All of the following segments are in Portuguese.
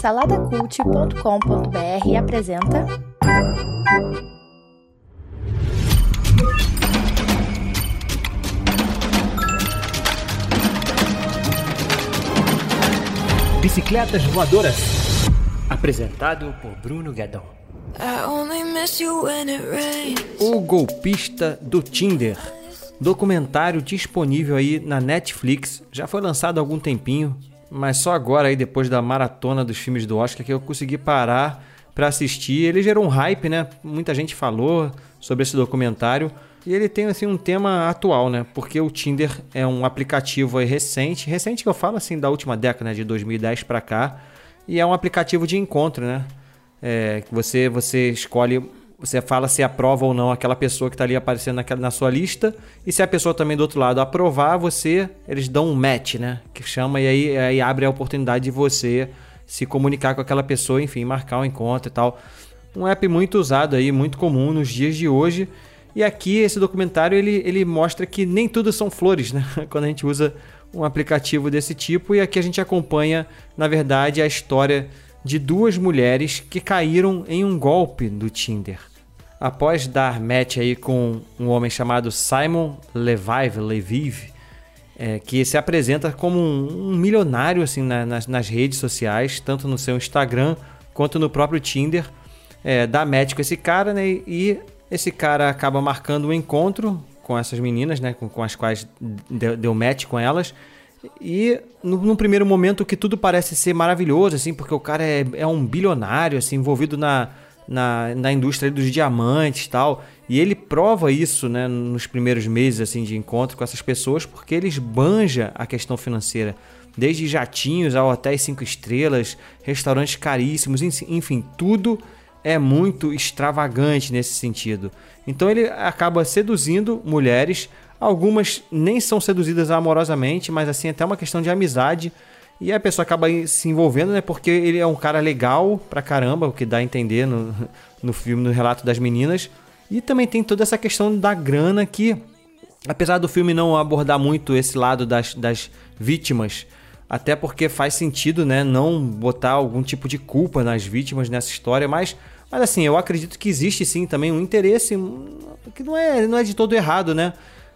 Saladacult.com.br apresenta. Bicicletas Voadoras. Apresentado por Bruno Guedon. O Golpista do Tinder. Documentário disponível aí na Netflix. Já foi lançado há algum tempinho, mas só agora aí depois da maratona dos filmes do Oscar que eu consegui parar para assistir. Ele gerou um hype, né? Muita gente falou sobre esse documentário. E ele tem assim um tema atual, né? Porque o Tinder é um aplicativo recente, recente que eu falo assim da última década, né? de 2010 para cá, e é um aplicativo de encontro, né? É, você você escolhe, você fala se aprova ou não aquela pessoa que está ali aparecendo na sua lista, e se a pessoa também do outro lado aprovar, você eles dão um match, né? Que chama e aí, aí abre a oportunidade de você se comunicar com aquela pessoa, enfim, marcar um encontro e tal. Um app muito usado aí, muito comum nos dias de hoje e aqui esse documentário ele, ele mostra que nem tudo são flores, né? Quando a gente usa um aplicativo desse tipo. E aqui a gente acompanha, na verdade, a história de duas mulheres que caíram em um golpe do Tinder. Após dar match aí com um homem chamado Simon Levive, Levive é, que se apresenta como um, um milionário assim na, nas, nas, redes sociais, tanto no seu Instagram quanto no próprio Tinder, é, dá match com esse cara né, e esse cara acaba marcando um encontro com essas meninas, né, com, com as quais deu, deu match com elas. E no, no, primeiro momento que tudo parece ser maravilhoso, assim, porque o cara é, é um bilionário, assim, envolvido na, na, na indústria dos diamantes e tal. E ele prova isso, né, nos primeiros meses, assim, de encontro com essas pessoas, porque ele esbanja a questão financeira. Desde jatinhos a hotéis cinco estrelas, restaurantes caríssimos, enfim, tudo é muito extravagante nesse sentido. Então ele acaba seduzindo mulheres, algumas nem são seduzidas amorosamente, mas assim até uma questão de amizade. E a pessoa acaba se envolvendo, né? Porque ele é um cara legal pra caramba, o que dá a entender no, no filme, no relato das meninas. E também tem toda essa questão da grana que, apesar do filme não abordar muito esse lado das, das vítimas, até porque faz sentido, né, não botar algum tipo de culpa nas vítimas nessa história, mas mas assim, eu acredito que existe sim também um interesse que não é, não é de todo errado, né?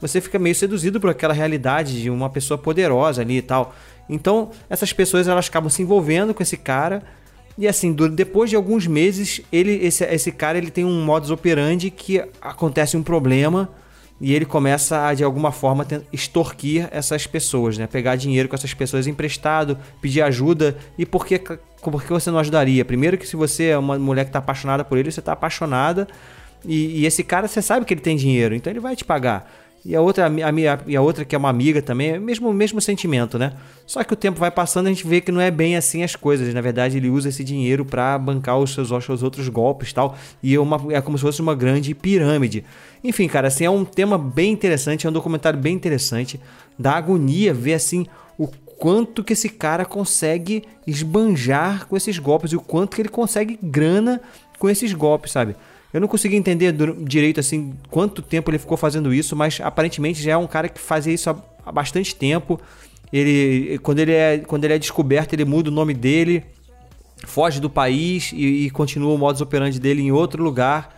Você fica meio seduzido por aquela realidade de uma pessoa poderosa ali e tal. Então, essas pessoas elas acabam se envolvendo com esse cara. E assim, depois de alguns meses, ele, esse, esse cara ele tem um modus operandi que acontece um problema e ele começa a de alguma forma extorquir essas pessoas, né? Pegar dinheiro com essas pessoas emprestado, pedir ajuda e por que, por que você não ajudaria? Primeiro que se você é uma mulher que está apaixonada por ele, você está apaixonada e, e, esse cara você sabe que ele tem dinheiro, então ele vai te pagar. E a outra, a, a, e a outra que é uma amiga também, é mesmo, mesmo sentimento, né? Só que o tempo vai passando a gente vê que não é bem assim as coisas. Na verdade, ele usa esse dinheiro para bancar os seus, os seus outros golpes tal. E é, uma, é como se fosse uma grande pirâmide. Enfim, cara, assim, é um tema bem interessante, é um documentário bem interessante. Da agonia ver assim o quanto que esse cara consegue esbanjar com esses golpes e o quanto que ele consegue grana com esses golpes, sabe? Eu não consegui entender direito assim quanto tempo ele ficou fazendo isso, mas aparentemente já é um cara que fazia isso há, bastante tempo. Ele, quando ele é, quando ele é descoberto, ele muda o nome dele, foge do país e, e continua o modus operandi dele em outro lugar.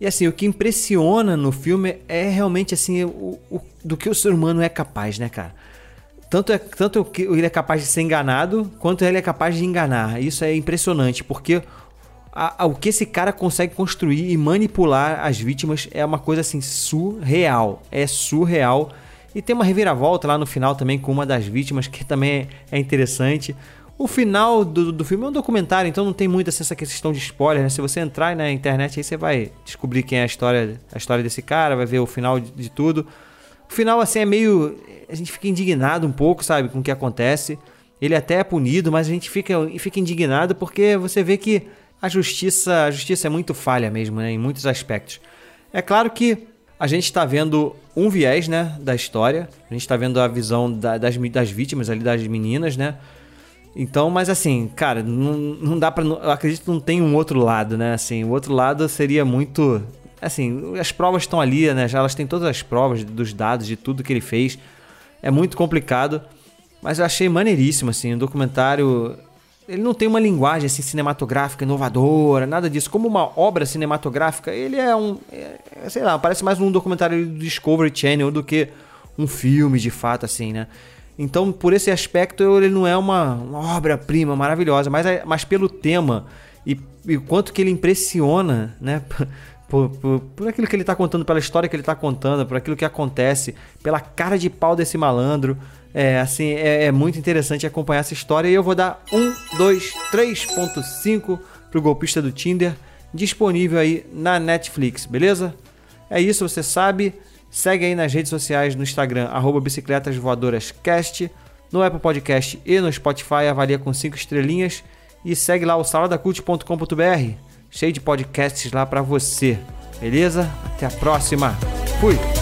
E assim, o que impressiona no filme é realmente assim o, o, do que o ser humano é capaz, né, cara? Tanto, é, tanto ele é capaz de ser enganado, quanto ele é capaz de enganar. Isso é impressionante, porque a, a, o que esse cara consegue construir e manipular as vítimas é uma coisa assim surreal. É surreal. E tem uma reviravolta lá no final também com uma das vítimas que também é, é interessante. O final do, do filme é um documentário, então não tem muito assim, essa questão de spoiler, né? Se você entrar na internet aí você vai descobrir quem é a história, a história desse cara, vai ver o final de, de tudo. O final assim é meio a gente fica indignado um pouco, sabe, com o que acontece. Ele até é punido, mas a gente fica, fica indignado porque você vê que a justiça, a justiça é muito falha mesmo, né, em muitos aspectos. É claro que a gente está vendo um viés, né, da história. A gente está vendo a visão da, das, das vítimas ali, das meninas, né? Então, mas assim, cara, não, não dá para, eu acredito que não tem um outro lado, né? Assim, o outro lado seria muito, assim, as provas estão ali, né? Já elas têm todas as provas dos dados de tudo que ele fez. É muito complicado, mas eu achei maneiríssimo, assim, um documentário ele não tem uma linguagem assim cinematográfica inovadora, nada disso. Como uma obra cinematográfica, ele é um, é, sei lá, parece mais um documentário do Discovery Channel do que um filme de fato assim, né? Então, por esse aspecto, ele não é uma, uma obra-prima maravilhosa, mas, é, mas pelo tema e, e quanto que ele impressiona, né? Por, por, por, aquilo que ele está contando, pela história que ele está contando, por aquilo que acontece, pela cara de pau desse malandro. É, assim, é, é, muito interessante acompanhar essa história. E eu vou dar 1, 2, 3.5 pro golpista do Tinder, disponível aí na Netflix, beleza? É isso, você sabe. Segue aí nas redes sociais, no Instagram, arroba bicicletasvoadorascast, no Apple Podcast e no Spotify, avalia com 5 estrelinhas. E segue lá o saladacult.com.br cheio de podcasts lá para você. Beleza? Até a próxima. Fui.